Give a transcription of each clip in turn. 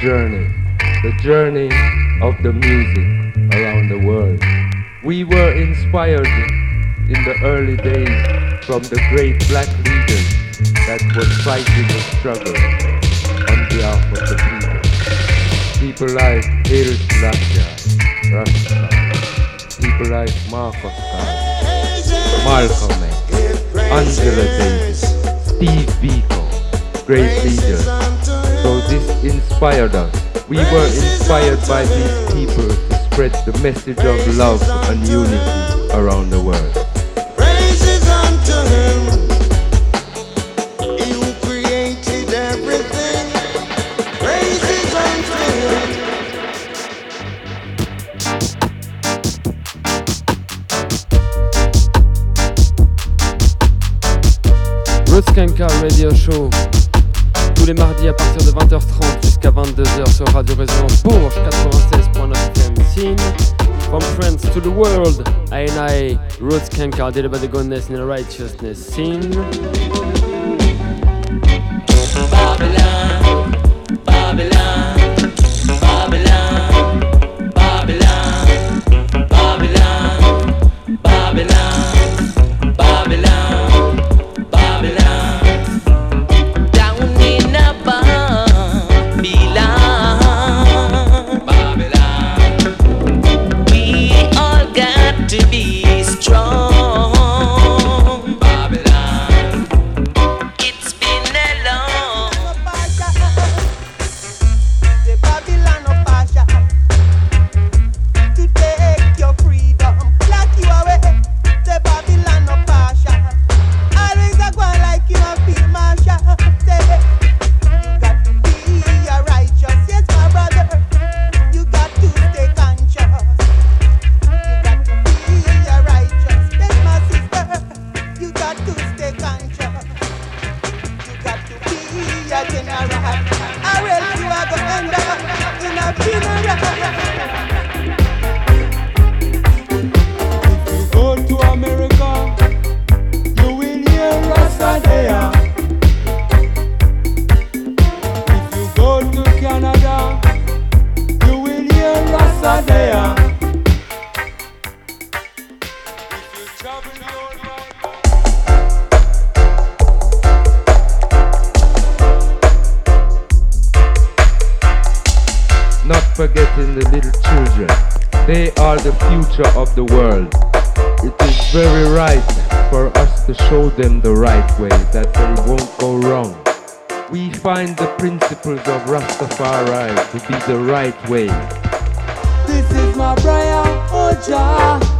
journey, the journey of the music around the world. We were inspired in the early days from the great black leaders that were fighting the struggle on behalf of the people. People like Haile Selassie, Rasta, people like Garvey, Malcolm X, Angela Davis, Steve Biko, great leaders. So this inspired us. We were inspired by these people to spread the message of love and unity around the world. Praises unto him. He who created everything. Praises unto him. Roots Skankers Radio Show. Les mardis à partir de 20h30 jusqu'à 22h sur Radio Résonance Bourges 96.9 FM Scene. From France to the world, I and I, Roskanka, deliver the goodness and the righteousness scene. Them the right way that they won't go wrong. We find the principles of Rastafari to be the right way. this is my prayer, oh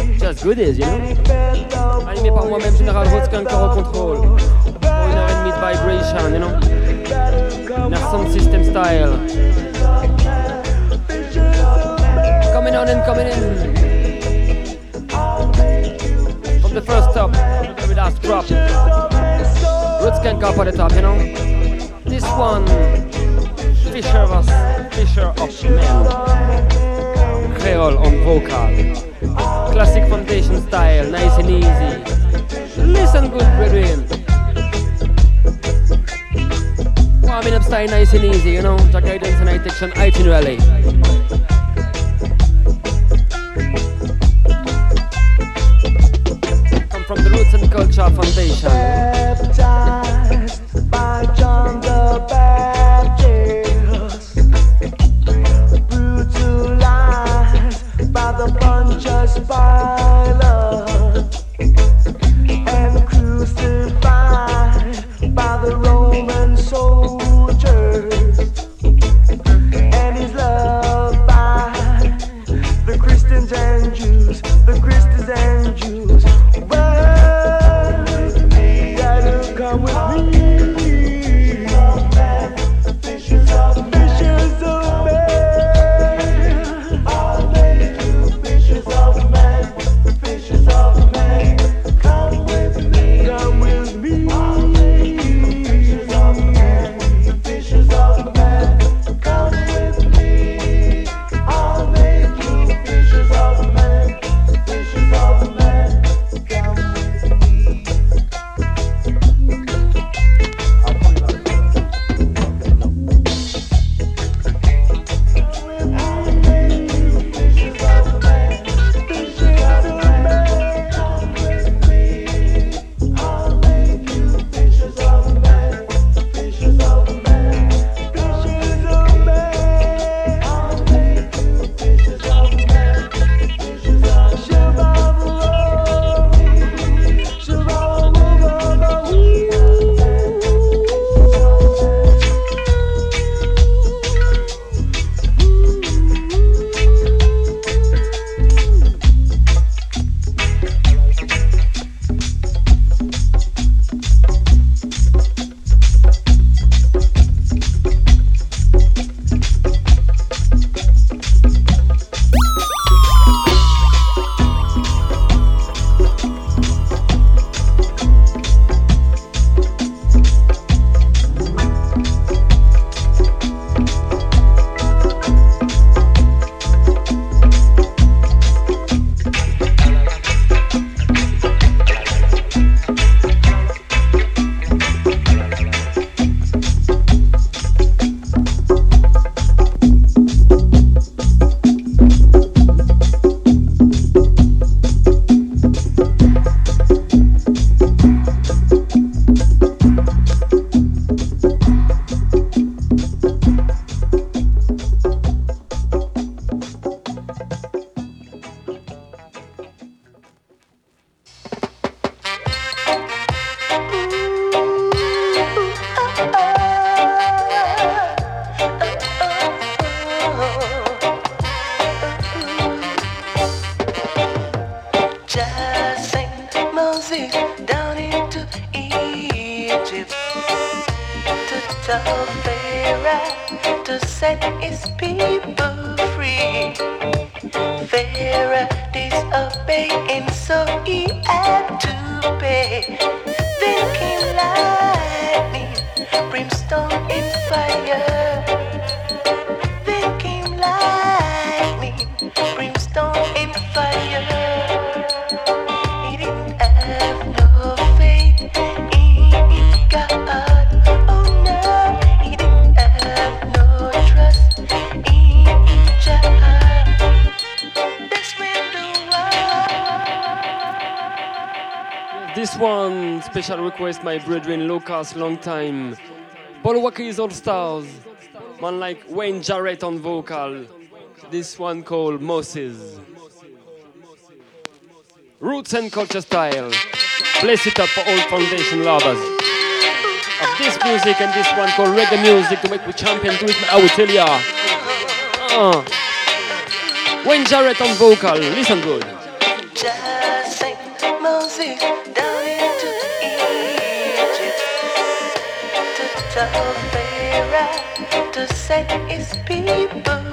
Just goodies, you know? Animé par moi-même, Général Kanker au contrôle. Pour une heure et demie de vibration, you know? Nerson System Style. coming on and coming in. From the first stop, the very last drop. Roots can go up at the top, you know. This one, Fisher was Fisher of Men. Creole on vocal. Classic foundation style, nice and easy. Listen good, brethren. Warming up style, nice and easy, you know. Jack guidance and I itinerary. Come from the roots and culture Foundation. Lucas, long time. Paul Walker's All Stars. Man like Wayne Jarrett on vocal. This one called Moses. Roots and culture style. Bless it up for all foundation lovers. Of this music and this one called reggae music to make we champion do it, I will tell ya. Uh. Wayne Jarrett on vocal. Listen good. Set his people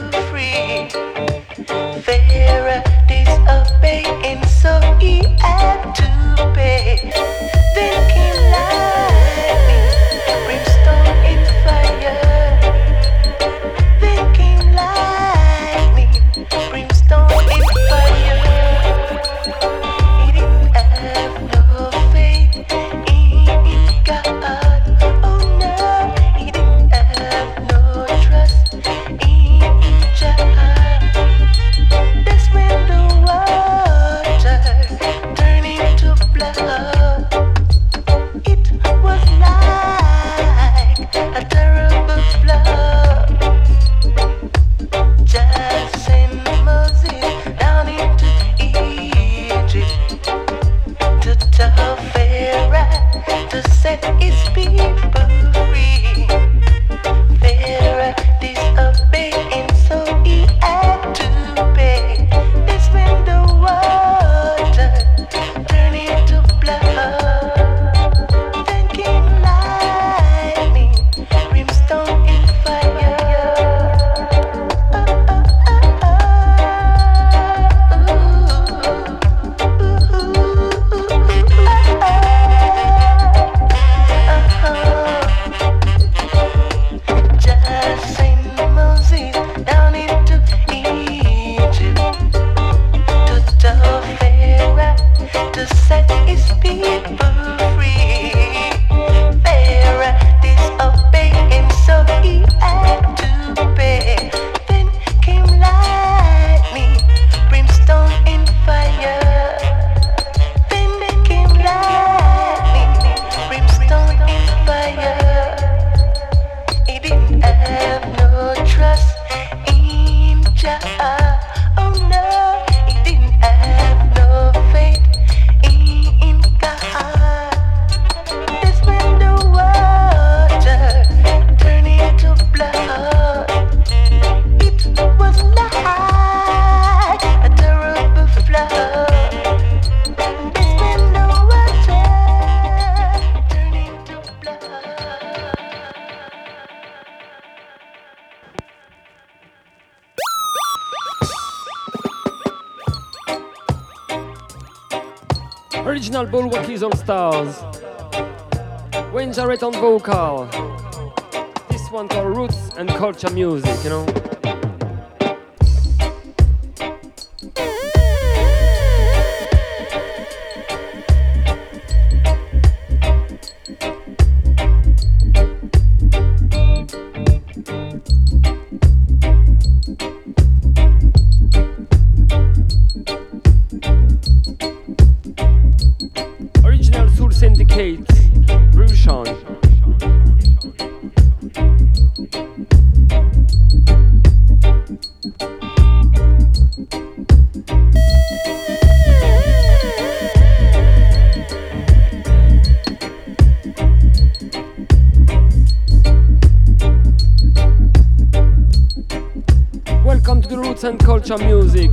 Music, culture music.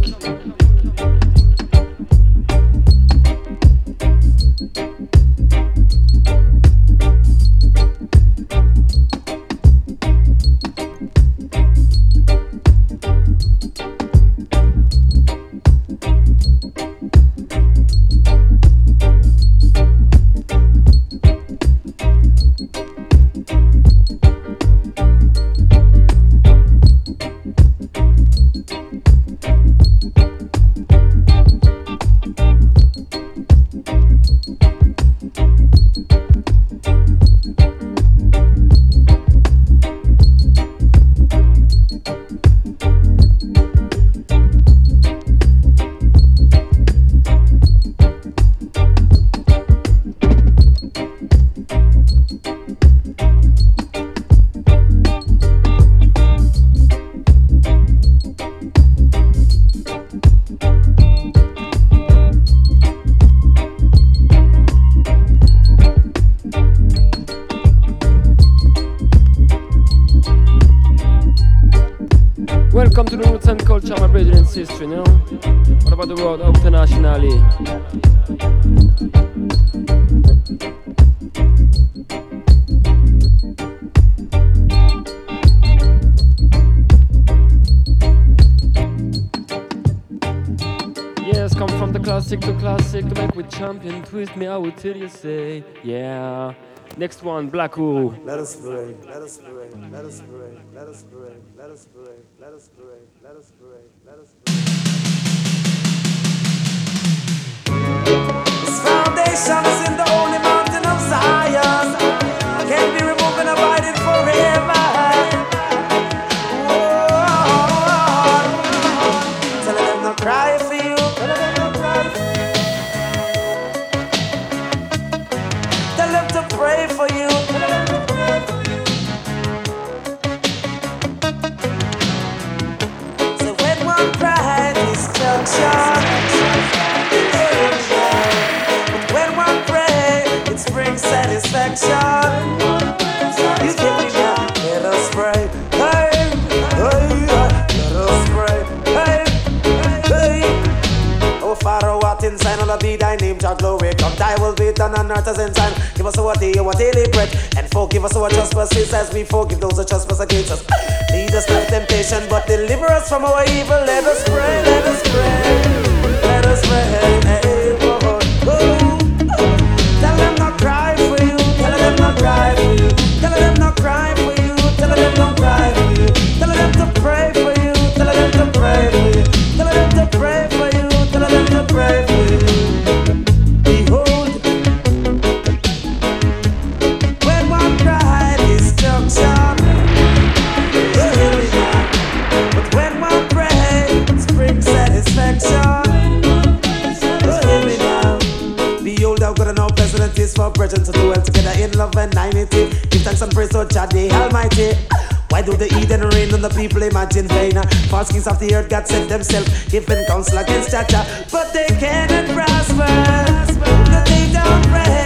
Twist me, will tell you say, yeah. Next one, Blacko. Let us pray, let us pray, let us pray, let us pray, let us pray, let us pray, let us pray, let us pray. This foundation is in the holy on earth as in time. Give us our day, our daily bread, and forgive us our trespasses as we forgive those who trespass against us. Lead us not temptation, but deliver us from our evil. Let us pray, let us pray, let us pray. Oh. Tell them not cry for you. Tell them not cry for you. Tell them not cry cry for you. Tell them to pray for you. Tell them to pray for you. Do the Eden rain on the people imagine vain? False kings of the earth, God sent themselves, giving counsel against Jah, but they cannot prosper. They don't pray.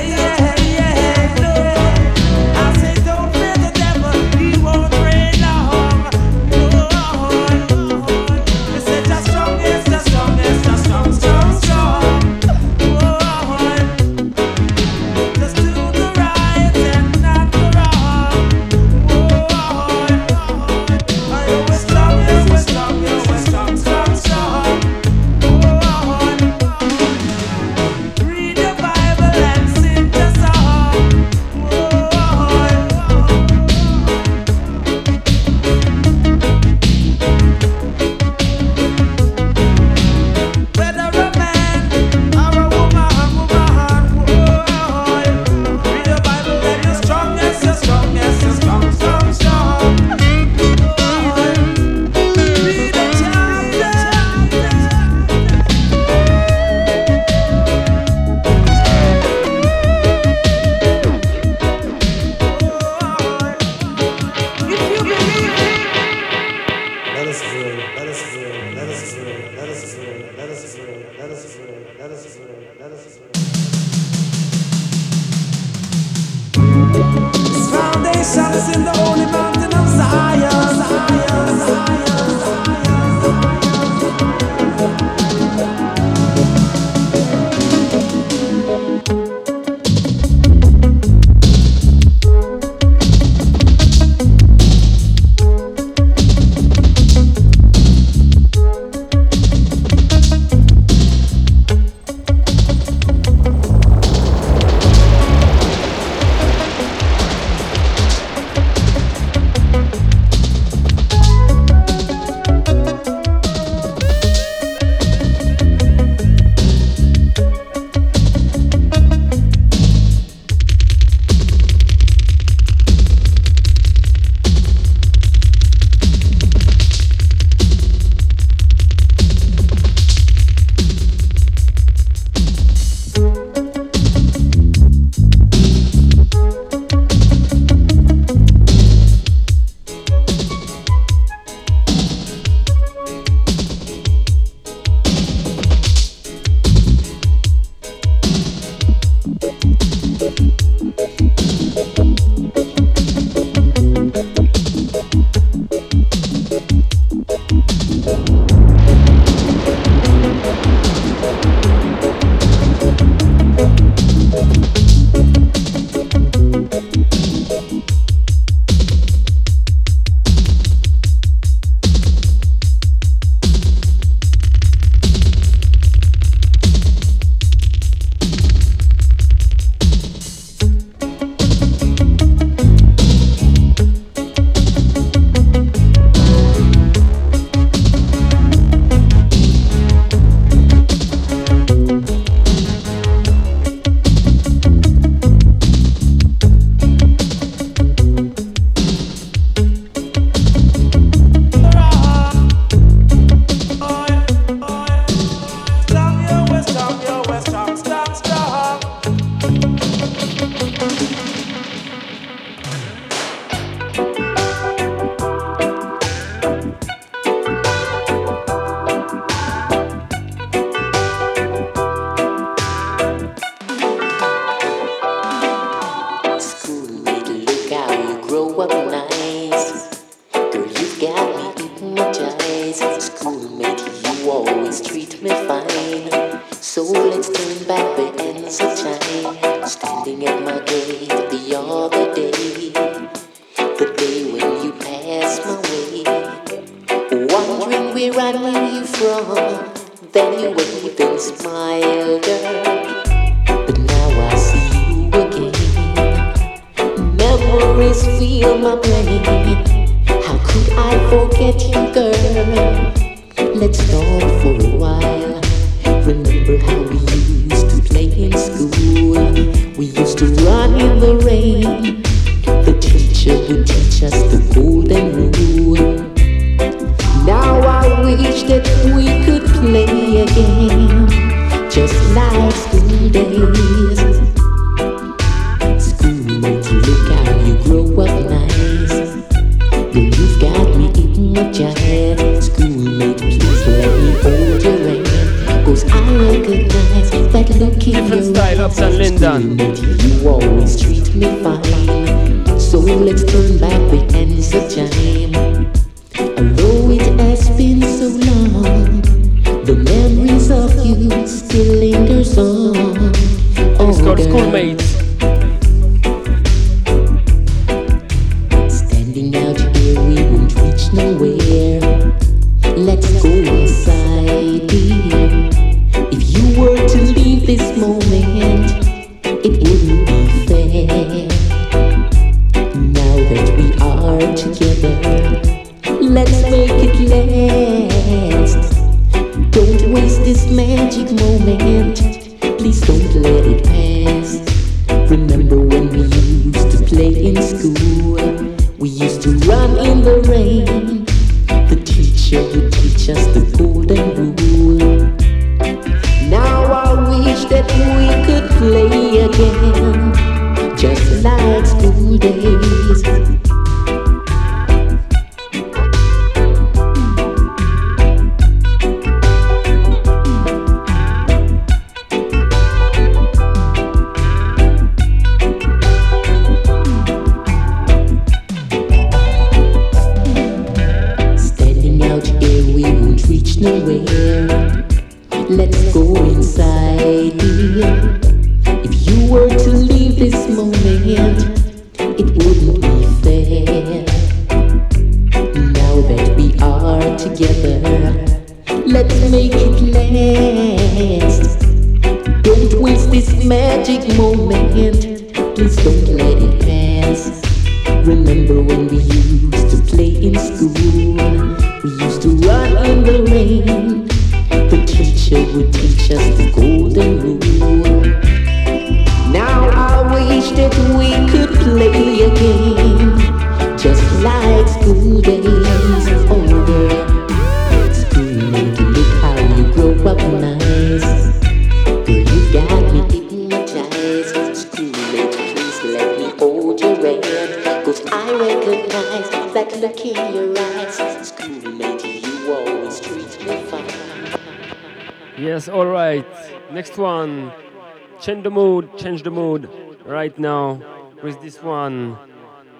right now with this one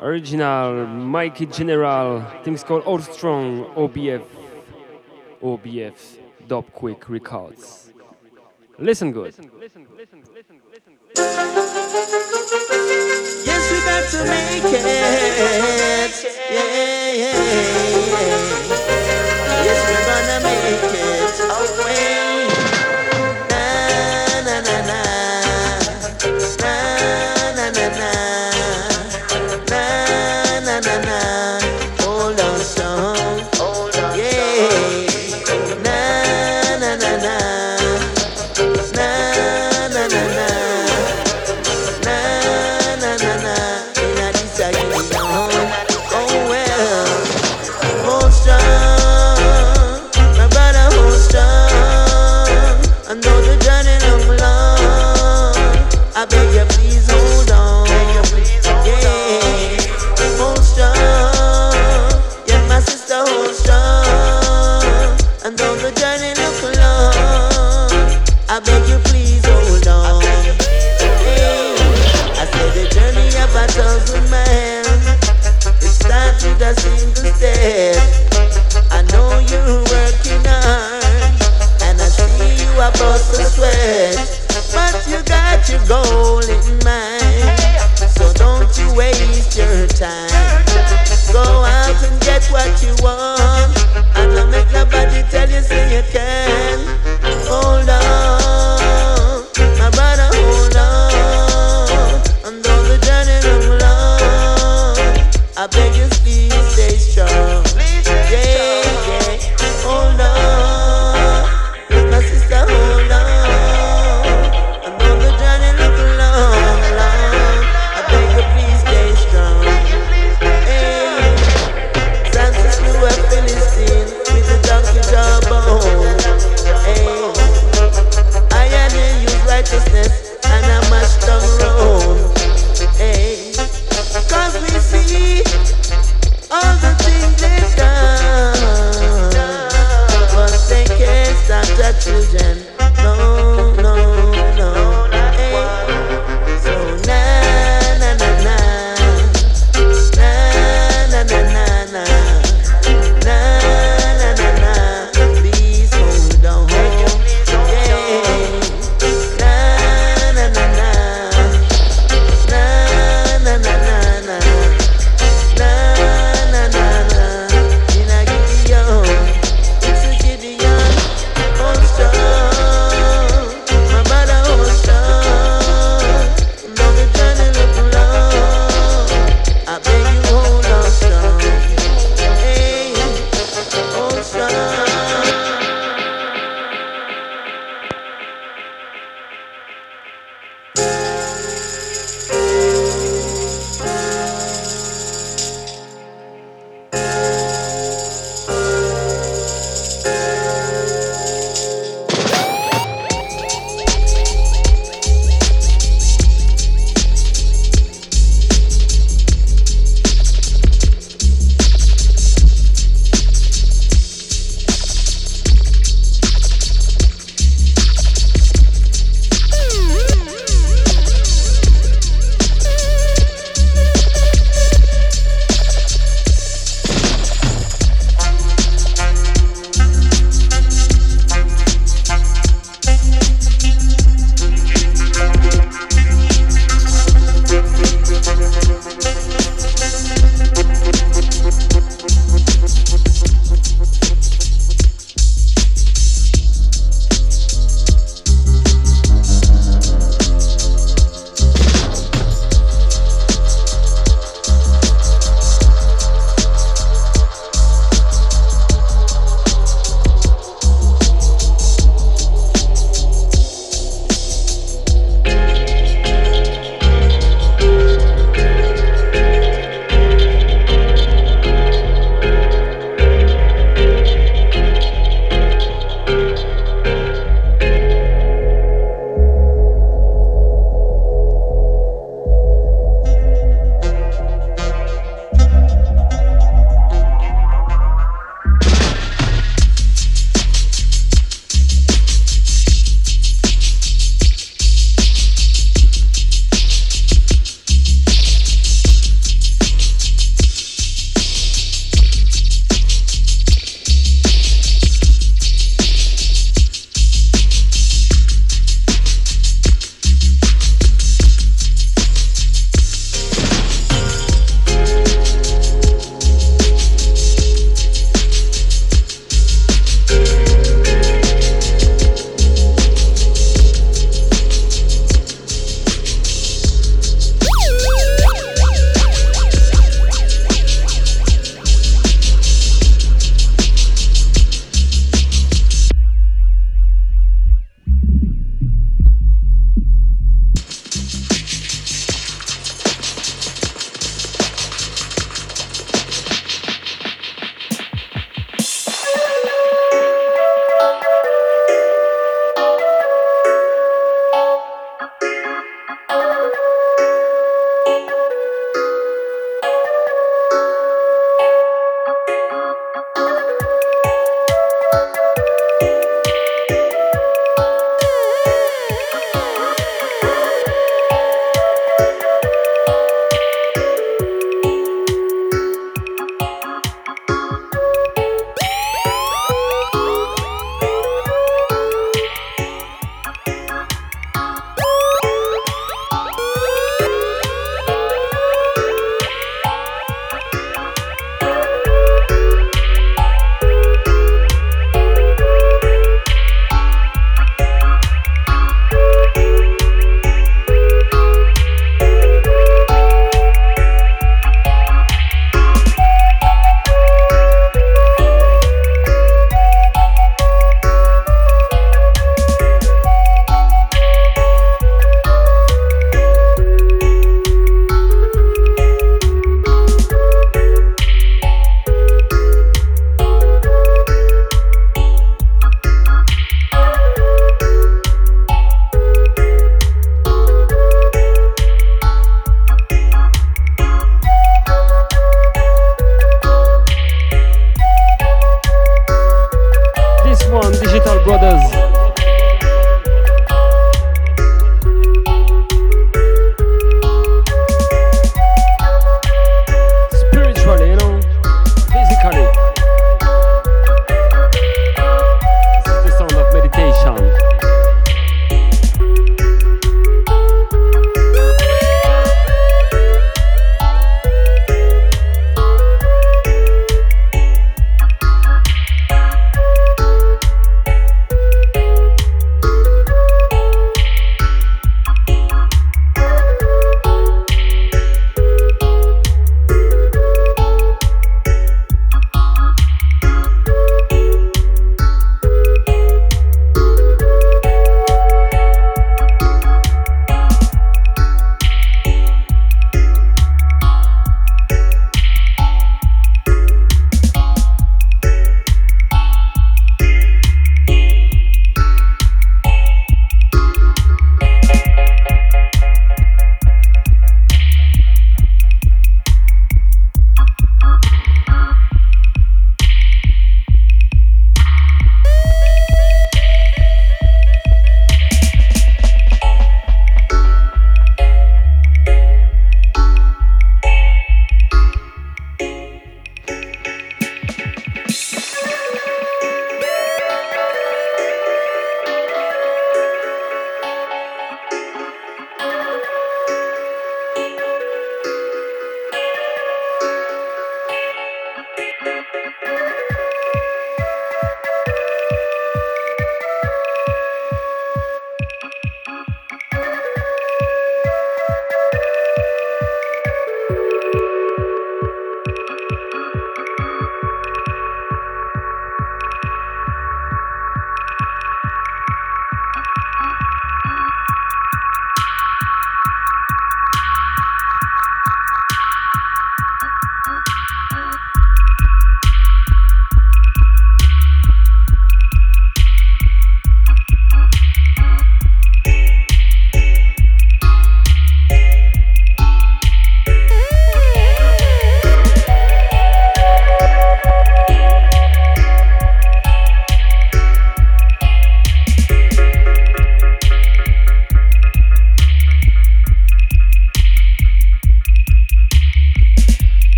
original Mikey General. Things called Orstrong OBF OBF Dubquake Records. Listen good. Yes, we got to make it.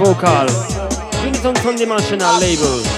Vocal. Bring it on Dimensional label.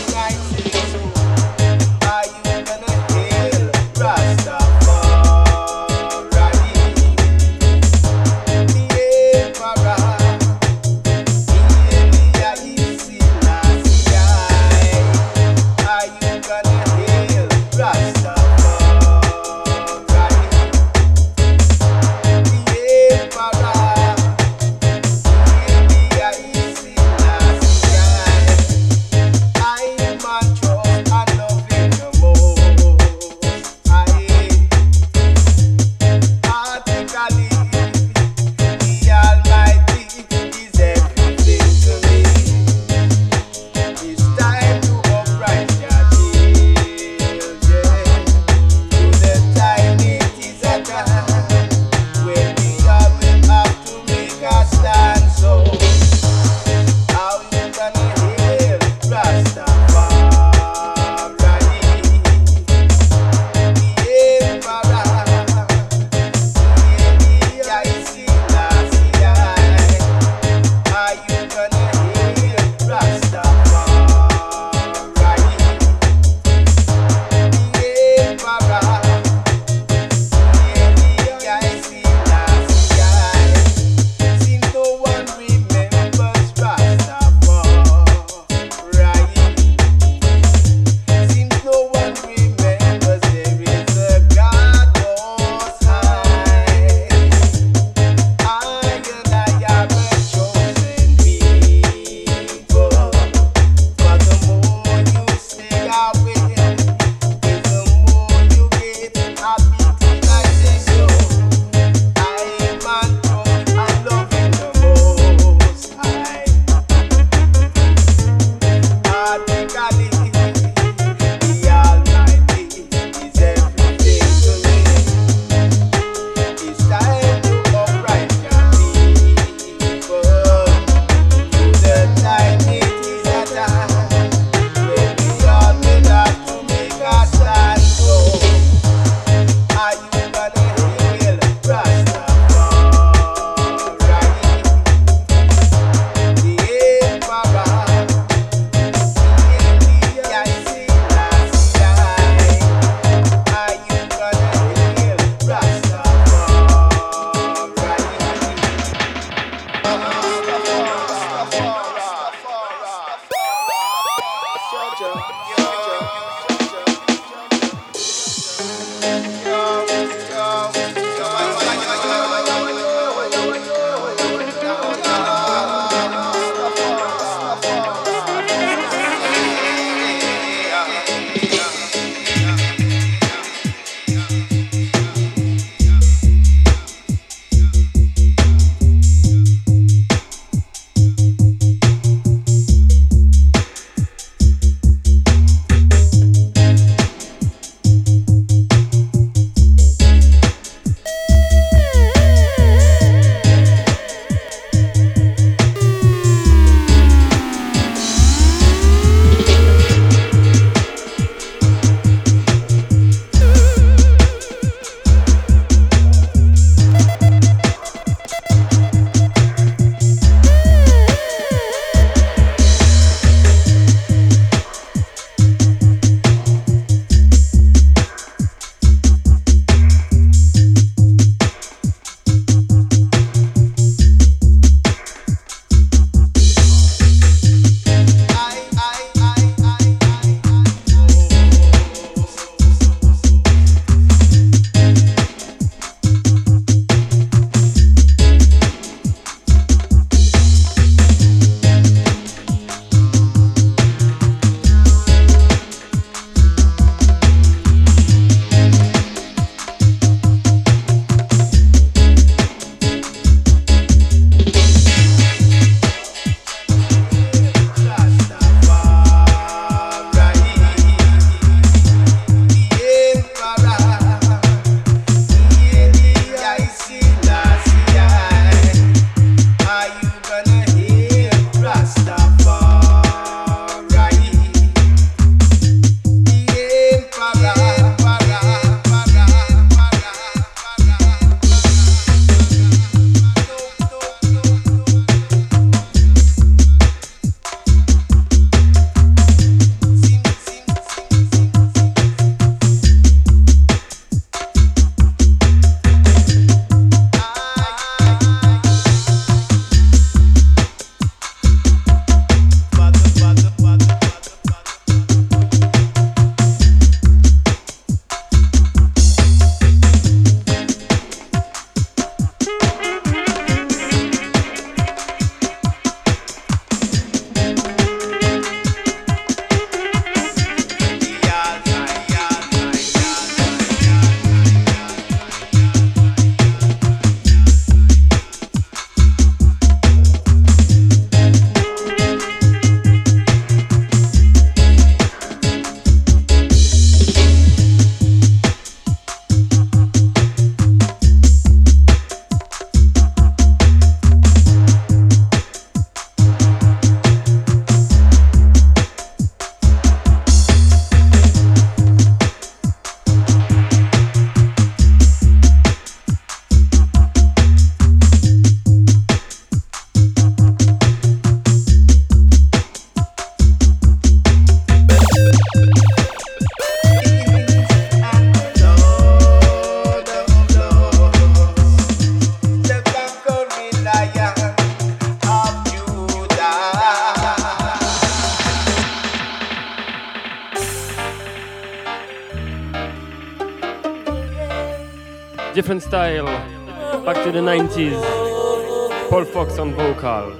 It is Paul Fox on vocal,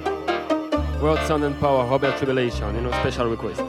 World Sound and Power, Robert Tribulation, you know, special request.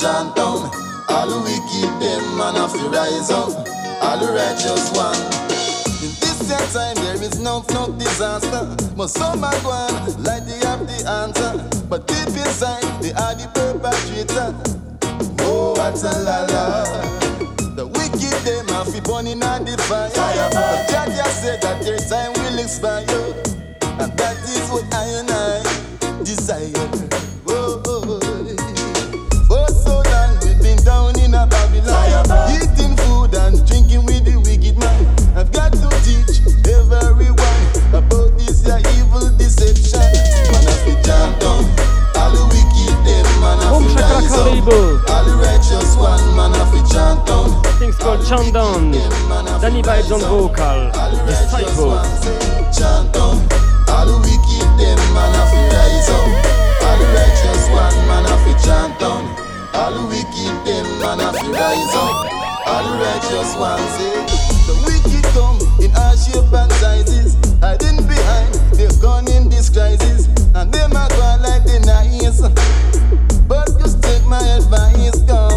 Chant down. All the wicked them man have to rise up. All the righteous one. In this sad time there is no no disaster. But some are gone like they have the answer. But deep inside they are the perpetrator. Oh, what a la la. The wicked them have to burn in the fire. But God has said that their time will expire. And that is what I and I desire. Down. Things called Chant Down. Danny Vibes on vocal. Down. All the. All the righteous one, man, I fi chant down. All the wicked them, man, I fi rise up. All the righteous ones say, the wicked come in all shape and sizes, hiding behind their cunning disguises, and them a go like the nice. My advice, come.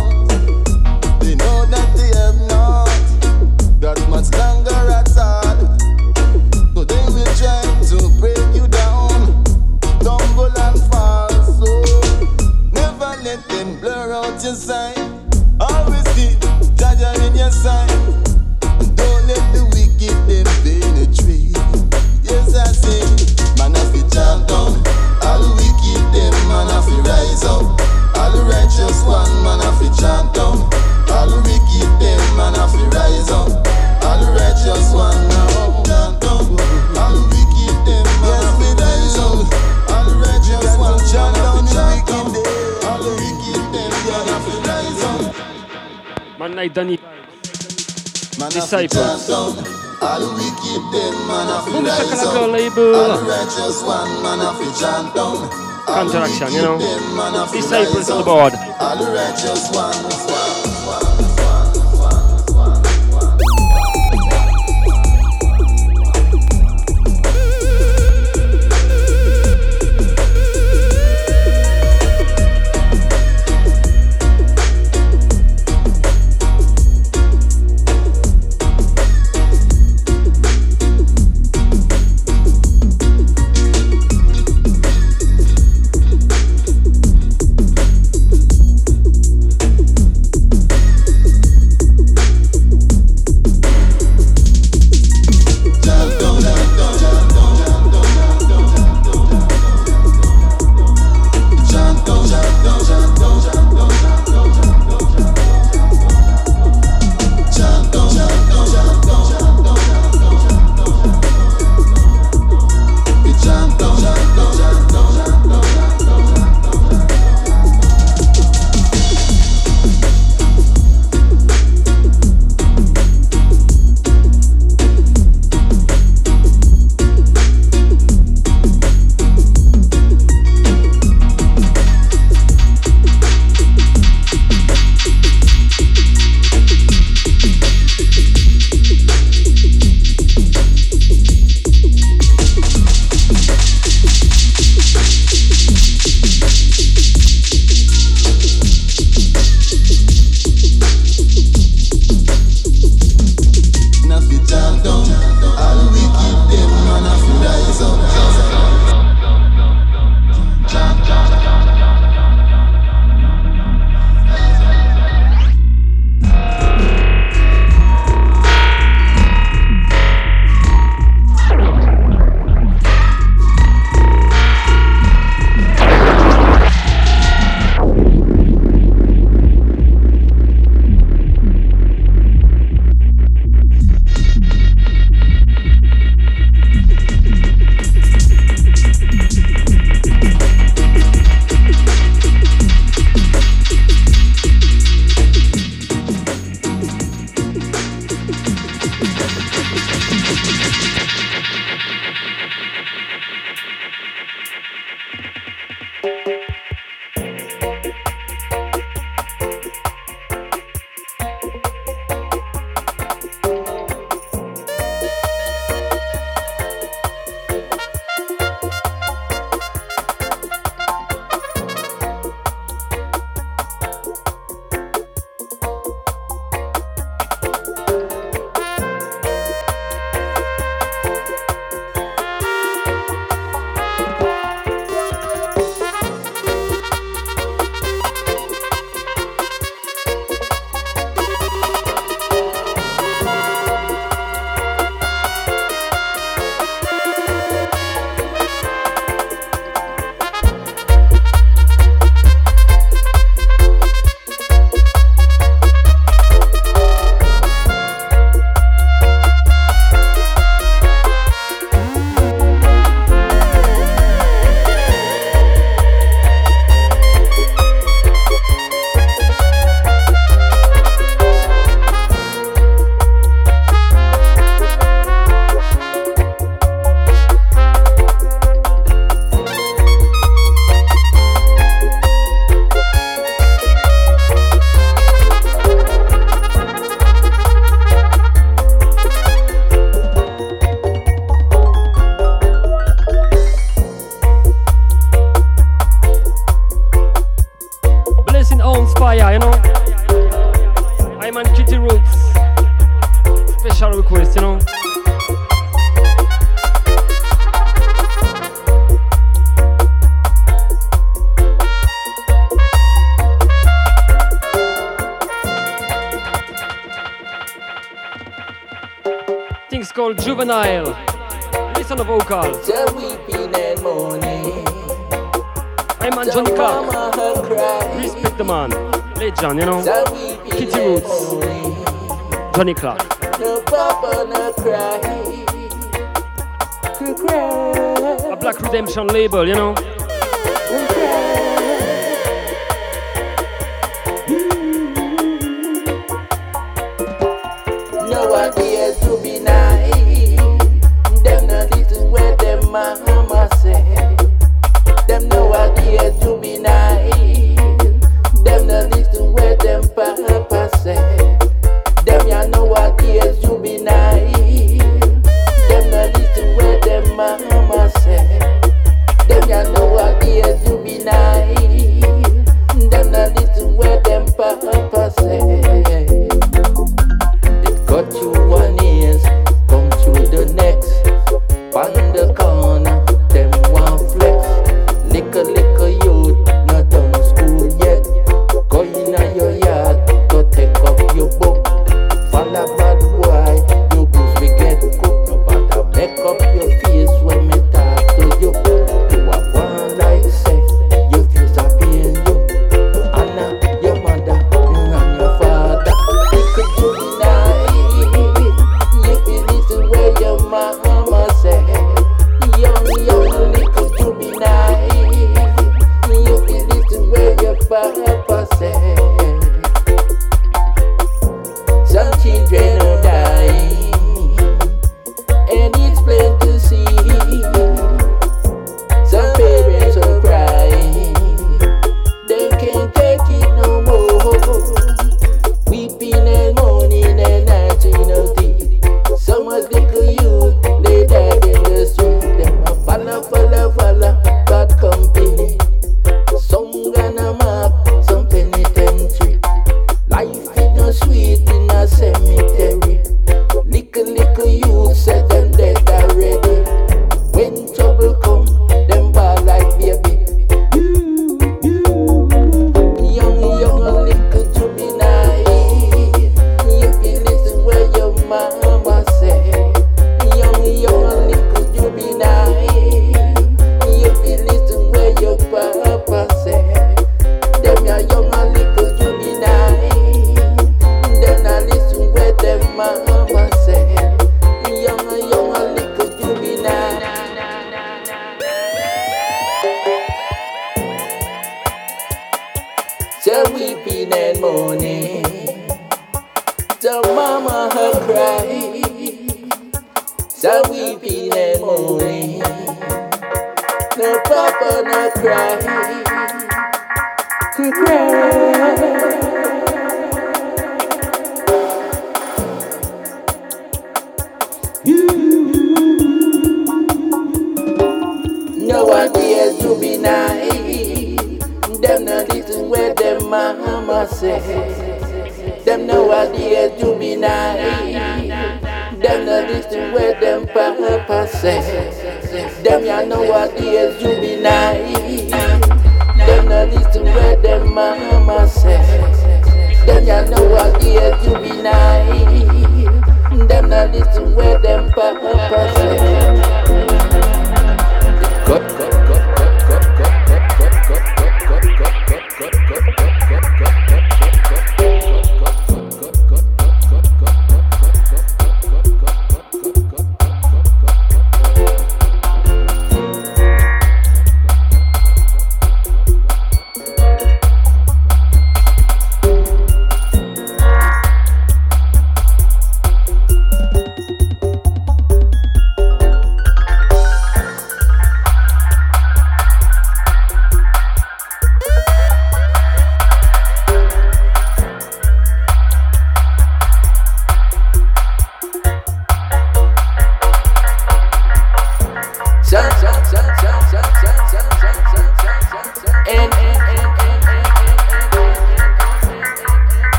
Like Danny Man, I fi Disciples. chant down. All the wicked them, man, I fi rise up. All the righteous one, man, I fi chant down. The Counteraction, you know. wicked them, man, I fi Disciples on the board. All the righteous ones. fire, you know. I'm on Kitty Roots. Special request, you know. Things called Juvenile. Listen to vocal. Weeping and mourning. I'm Anjonica. Respect the man. Legend, you know. Kitty Roots. Johnny Clarke. No papa, no cry. Cry. A Black Redemption label, you know.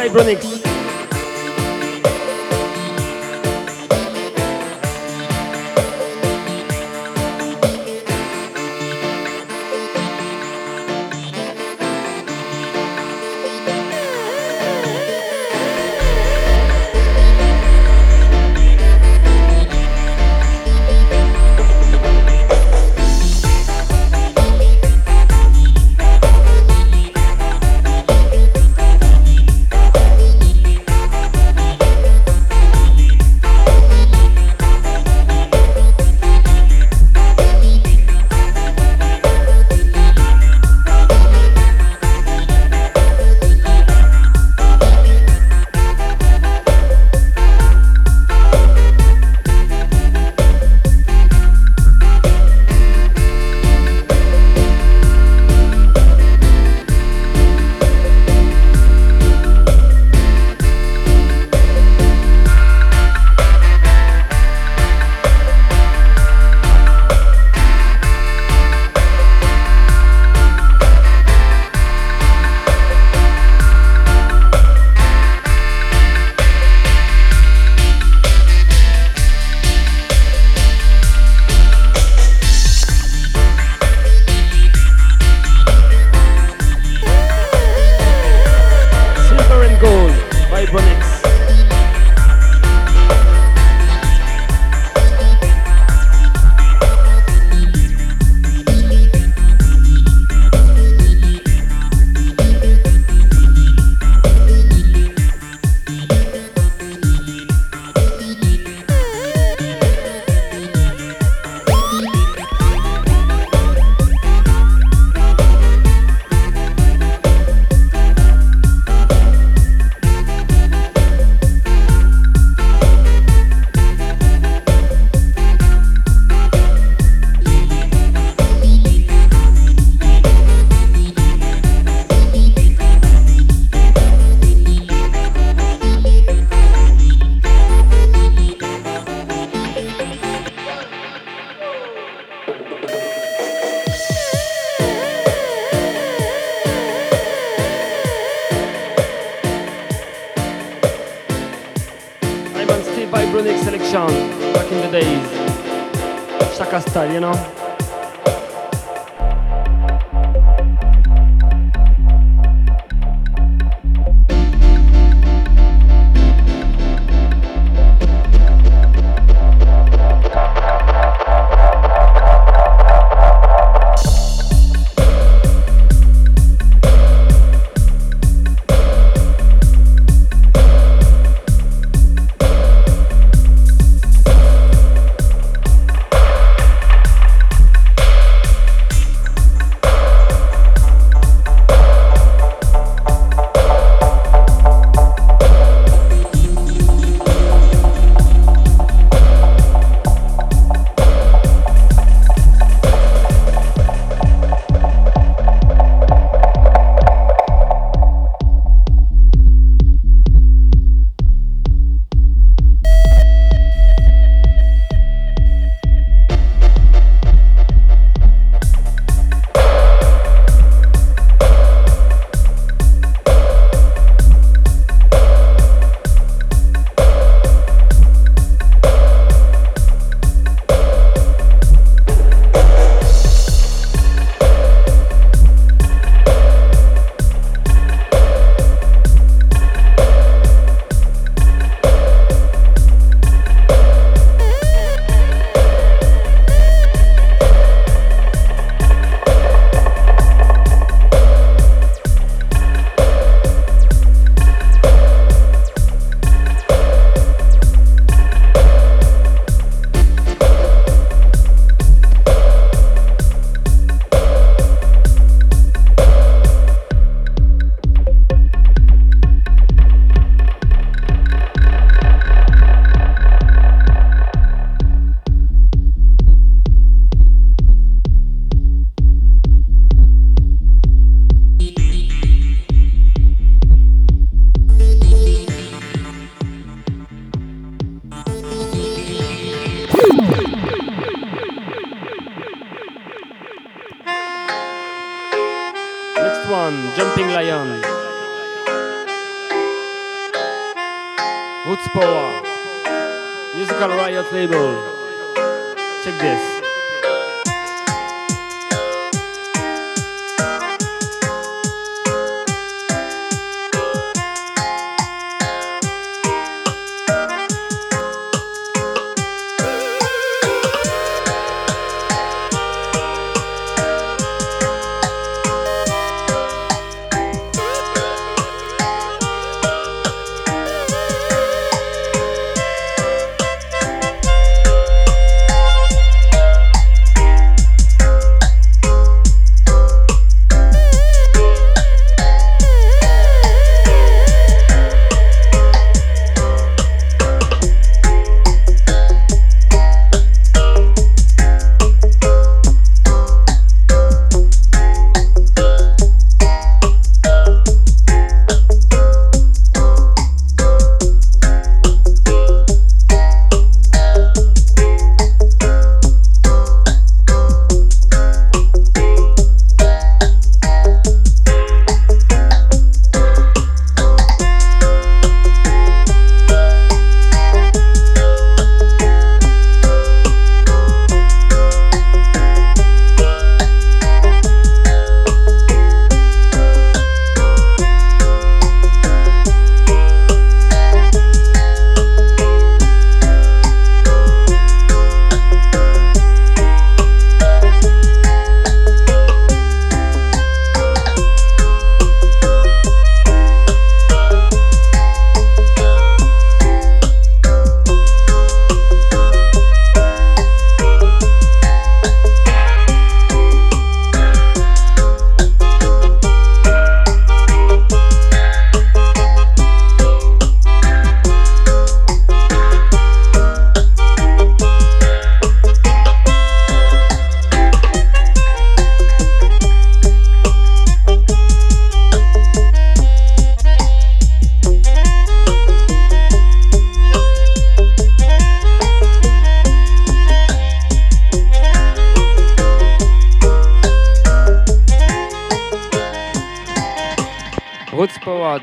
Vibronics.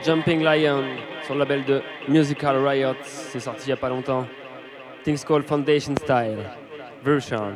Jumping Lion sur le label de Musical Riot. C'est sorti il n'y a pas longtemps. Things Called Foundation Style. Version.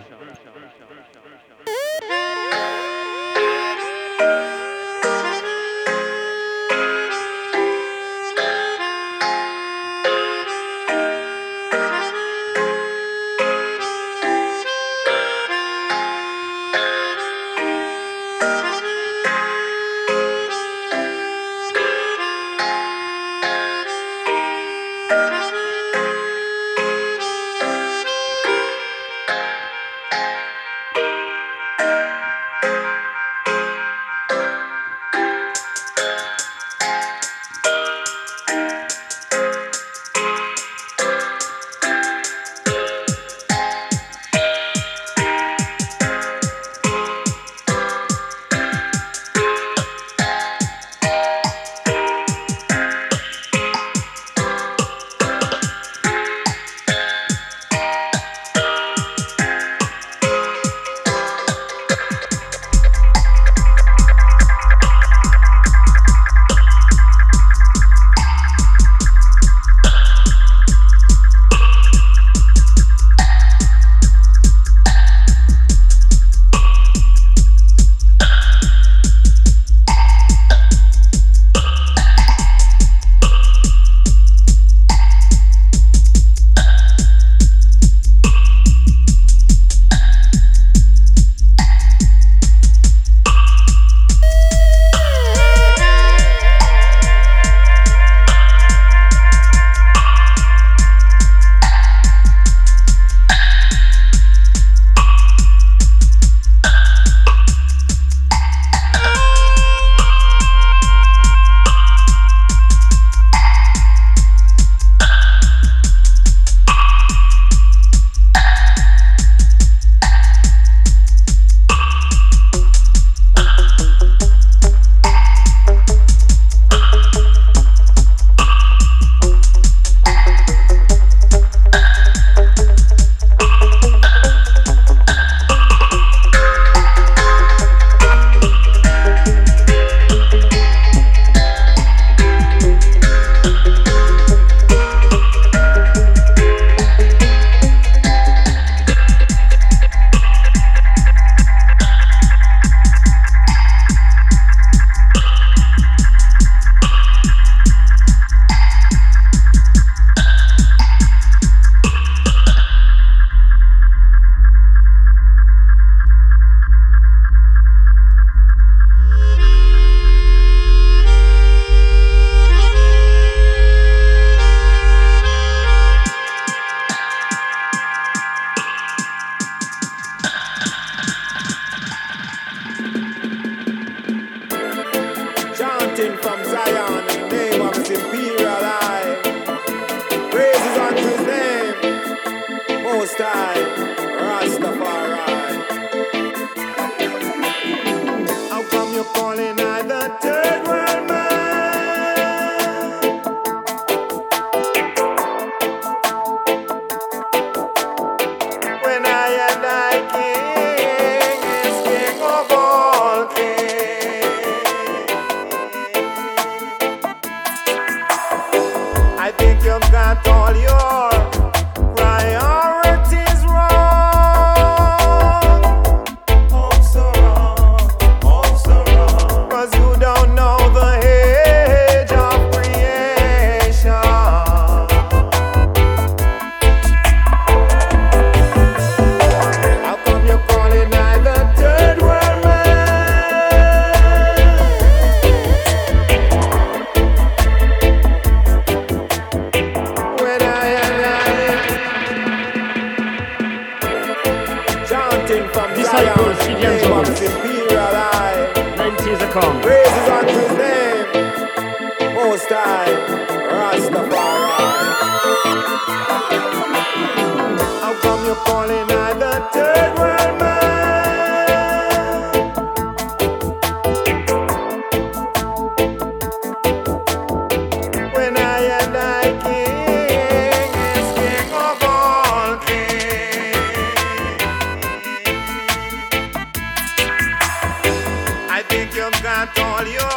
Got all your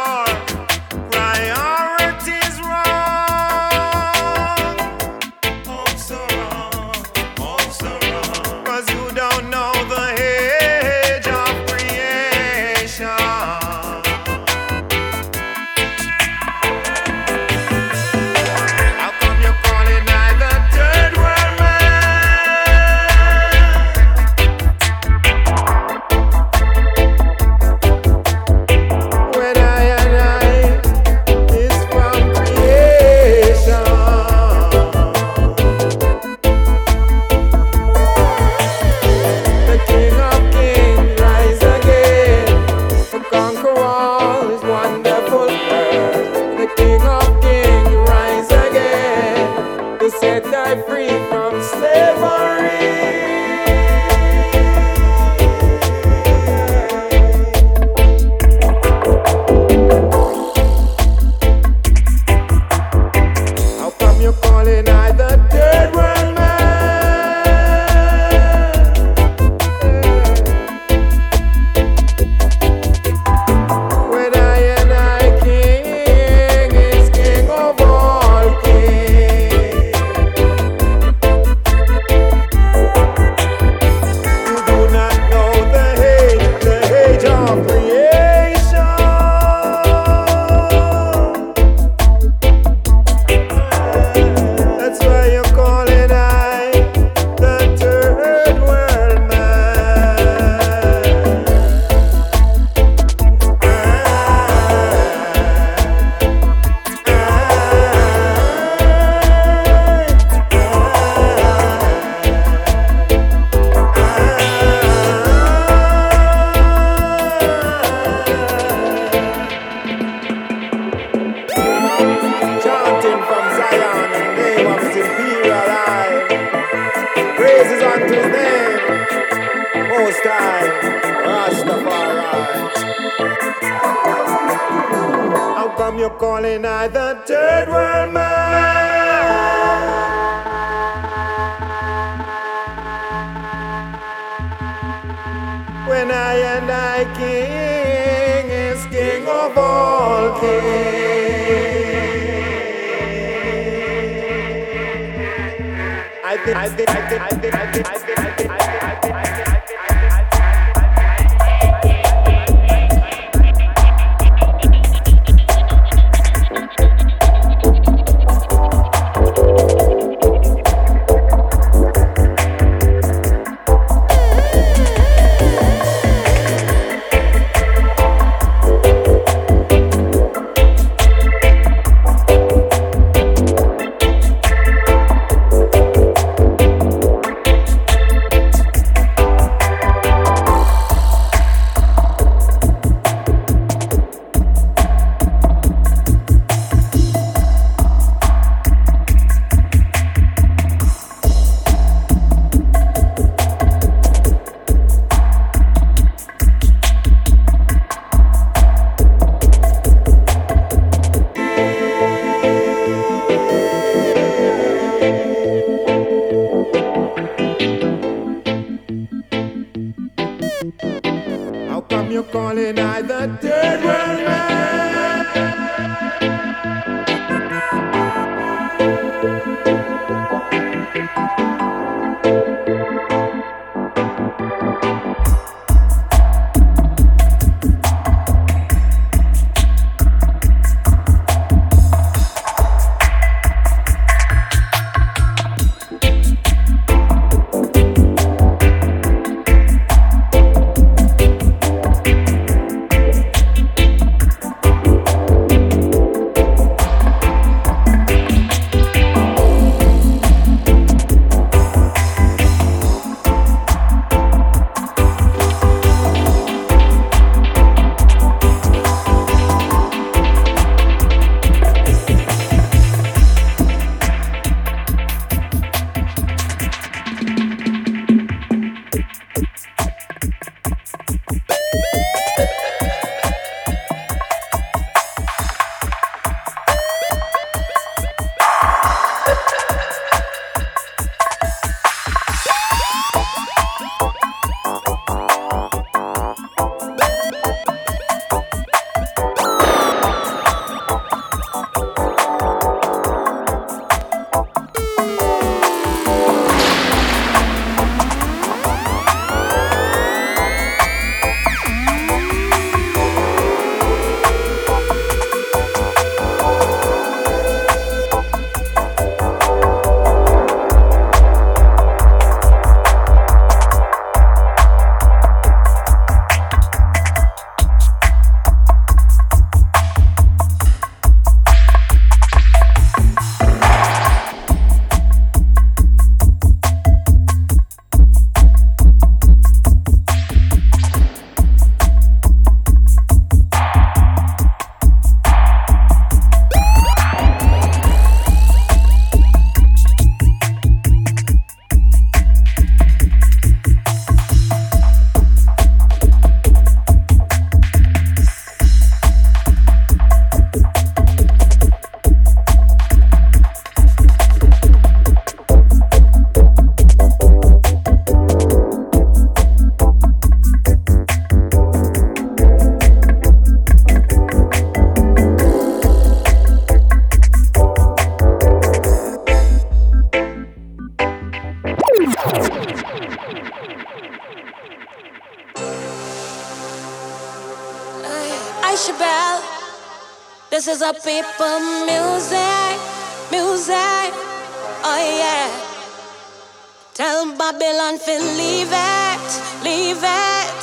and leave it, leave it.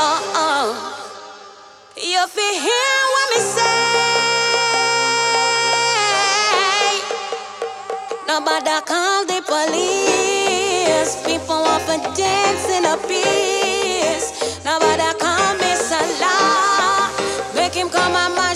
Uh oh. If you hear what me say, nobody call the police. People want to dance in a peace. Nobody call me Salah. Make him call my mama.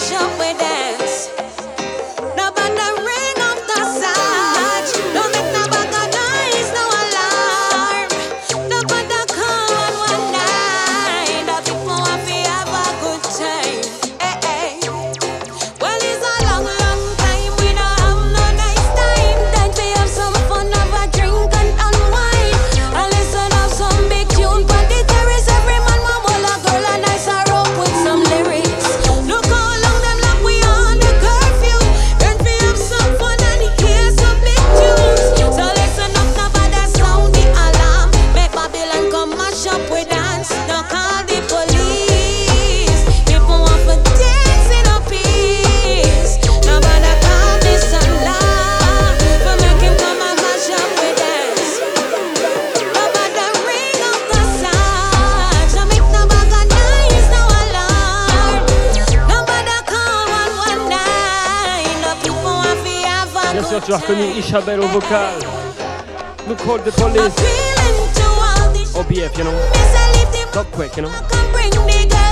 Zachowani Isabel Shaberu Vocal. Look for the police. OBF, you know. Top quick, you know.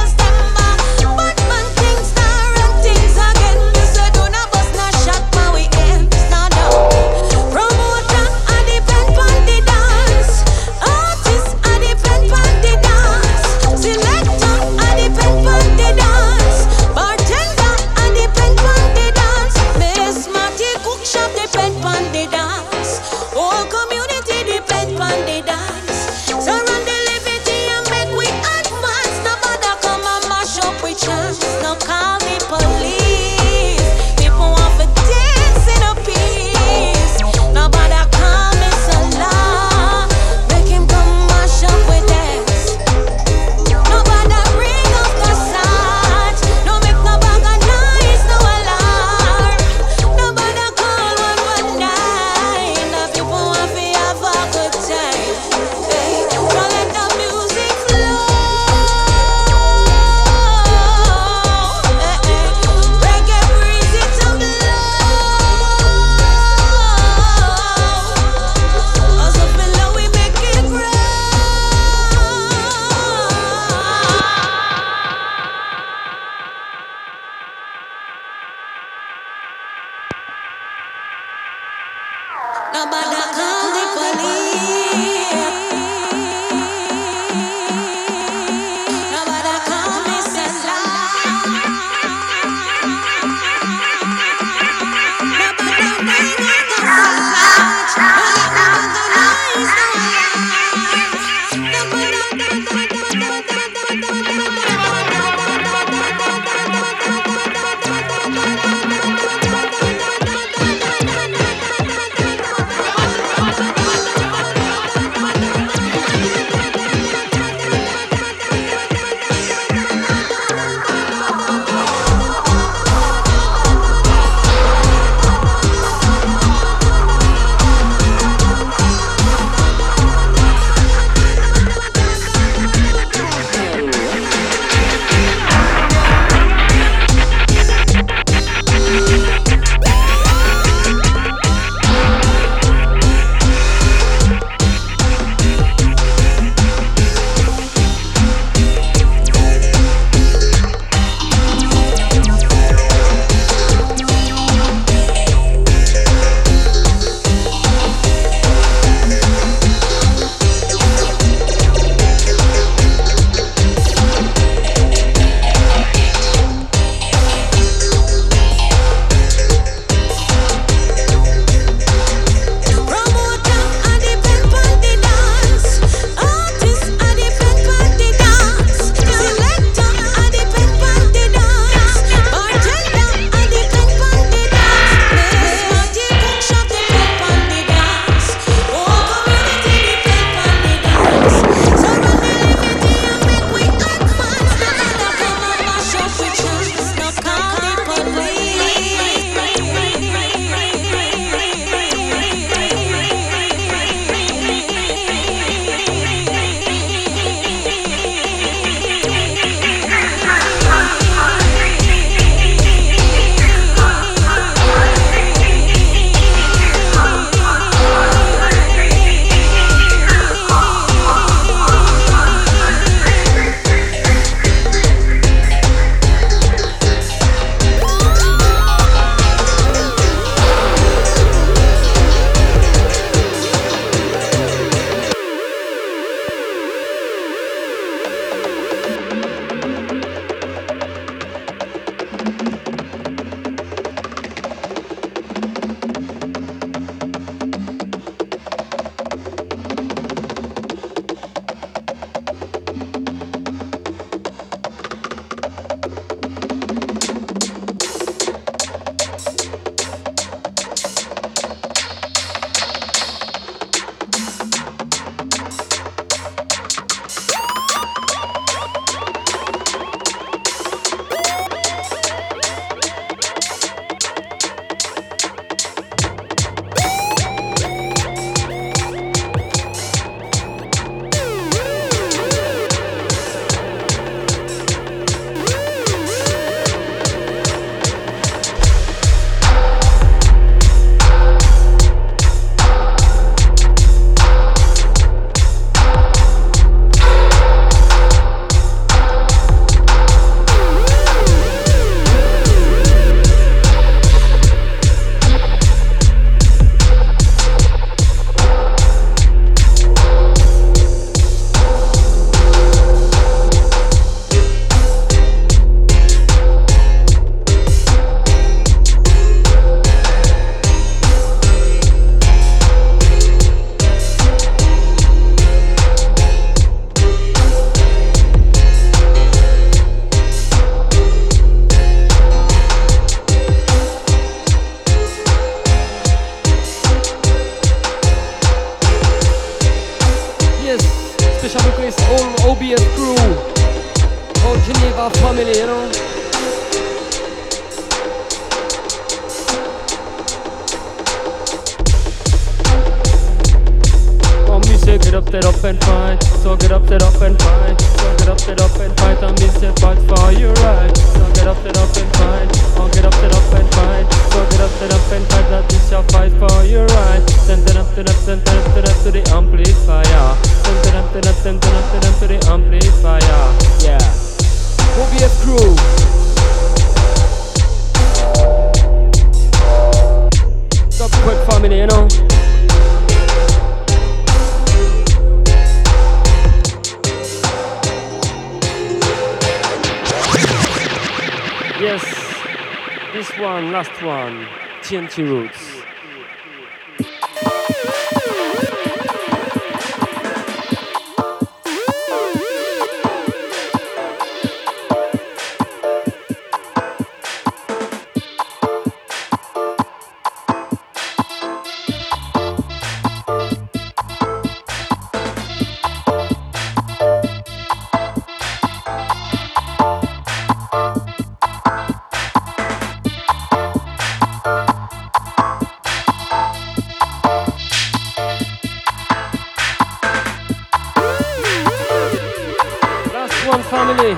One family,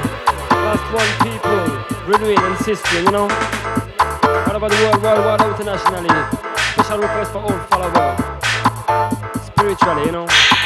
last one people, Redwin and sister, you know. What about the world, worldwide, internationally? Special request for all followers. Spiritually, you know.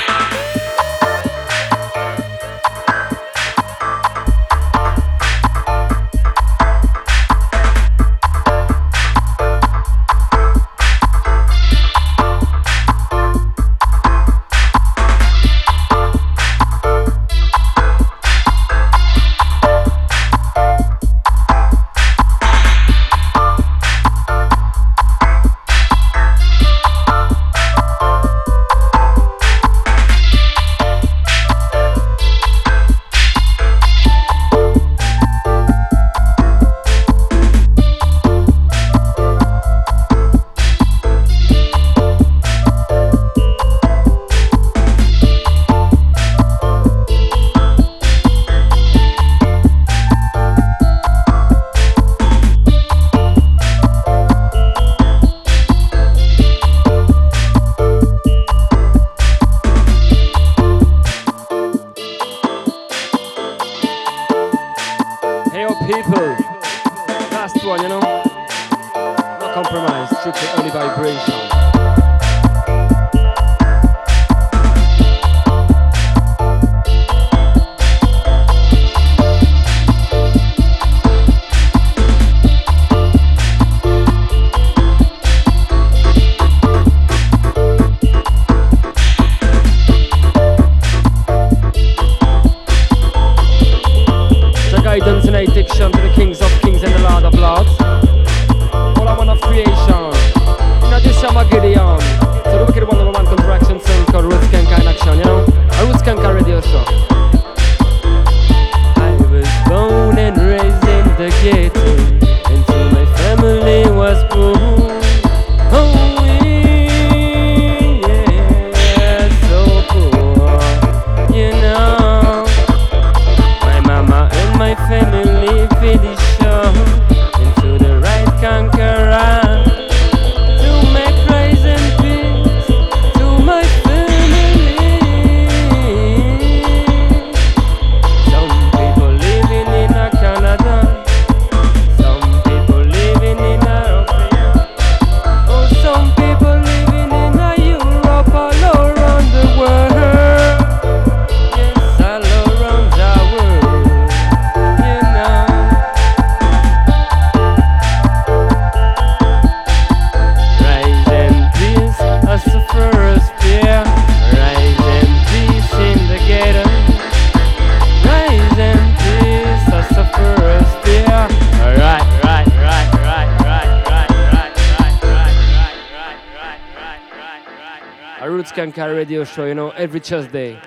Roots Skankers radio show, you know, every Tuesday.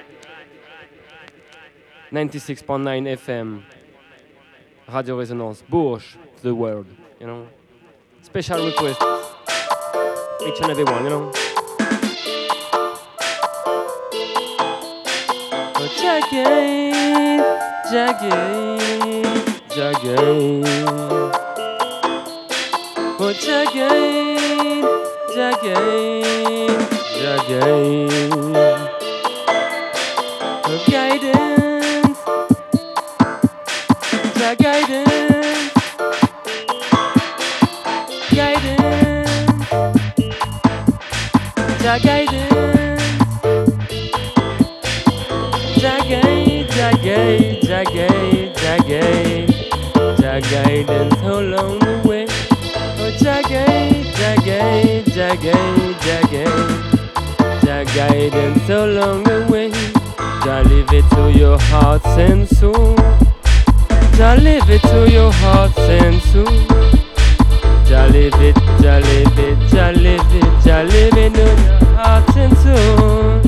96.9 FM. Radio Resonance. Bourges to the world, you know. Special request. Each and every one, you know. Oh, Jackie, Jackie, Jackie. Oh, Jackie, Jackie, again. Her guidance, the guidance, guidance, the guidance, the along the way. Oh, the guide, the guide guidance along the way. Jah leave it to your hearts and soul. Jah leave it to your hearts and soon. Jah live it, Jah live it, Jah live it, Jah live it in your heart and soul.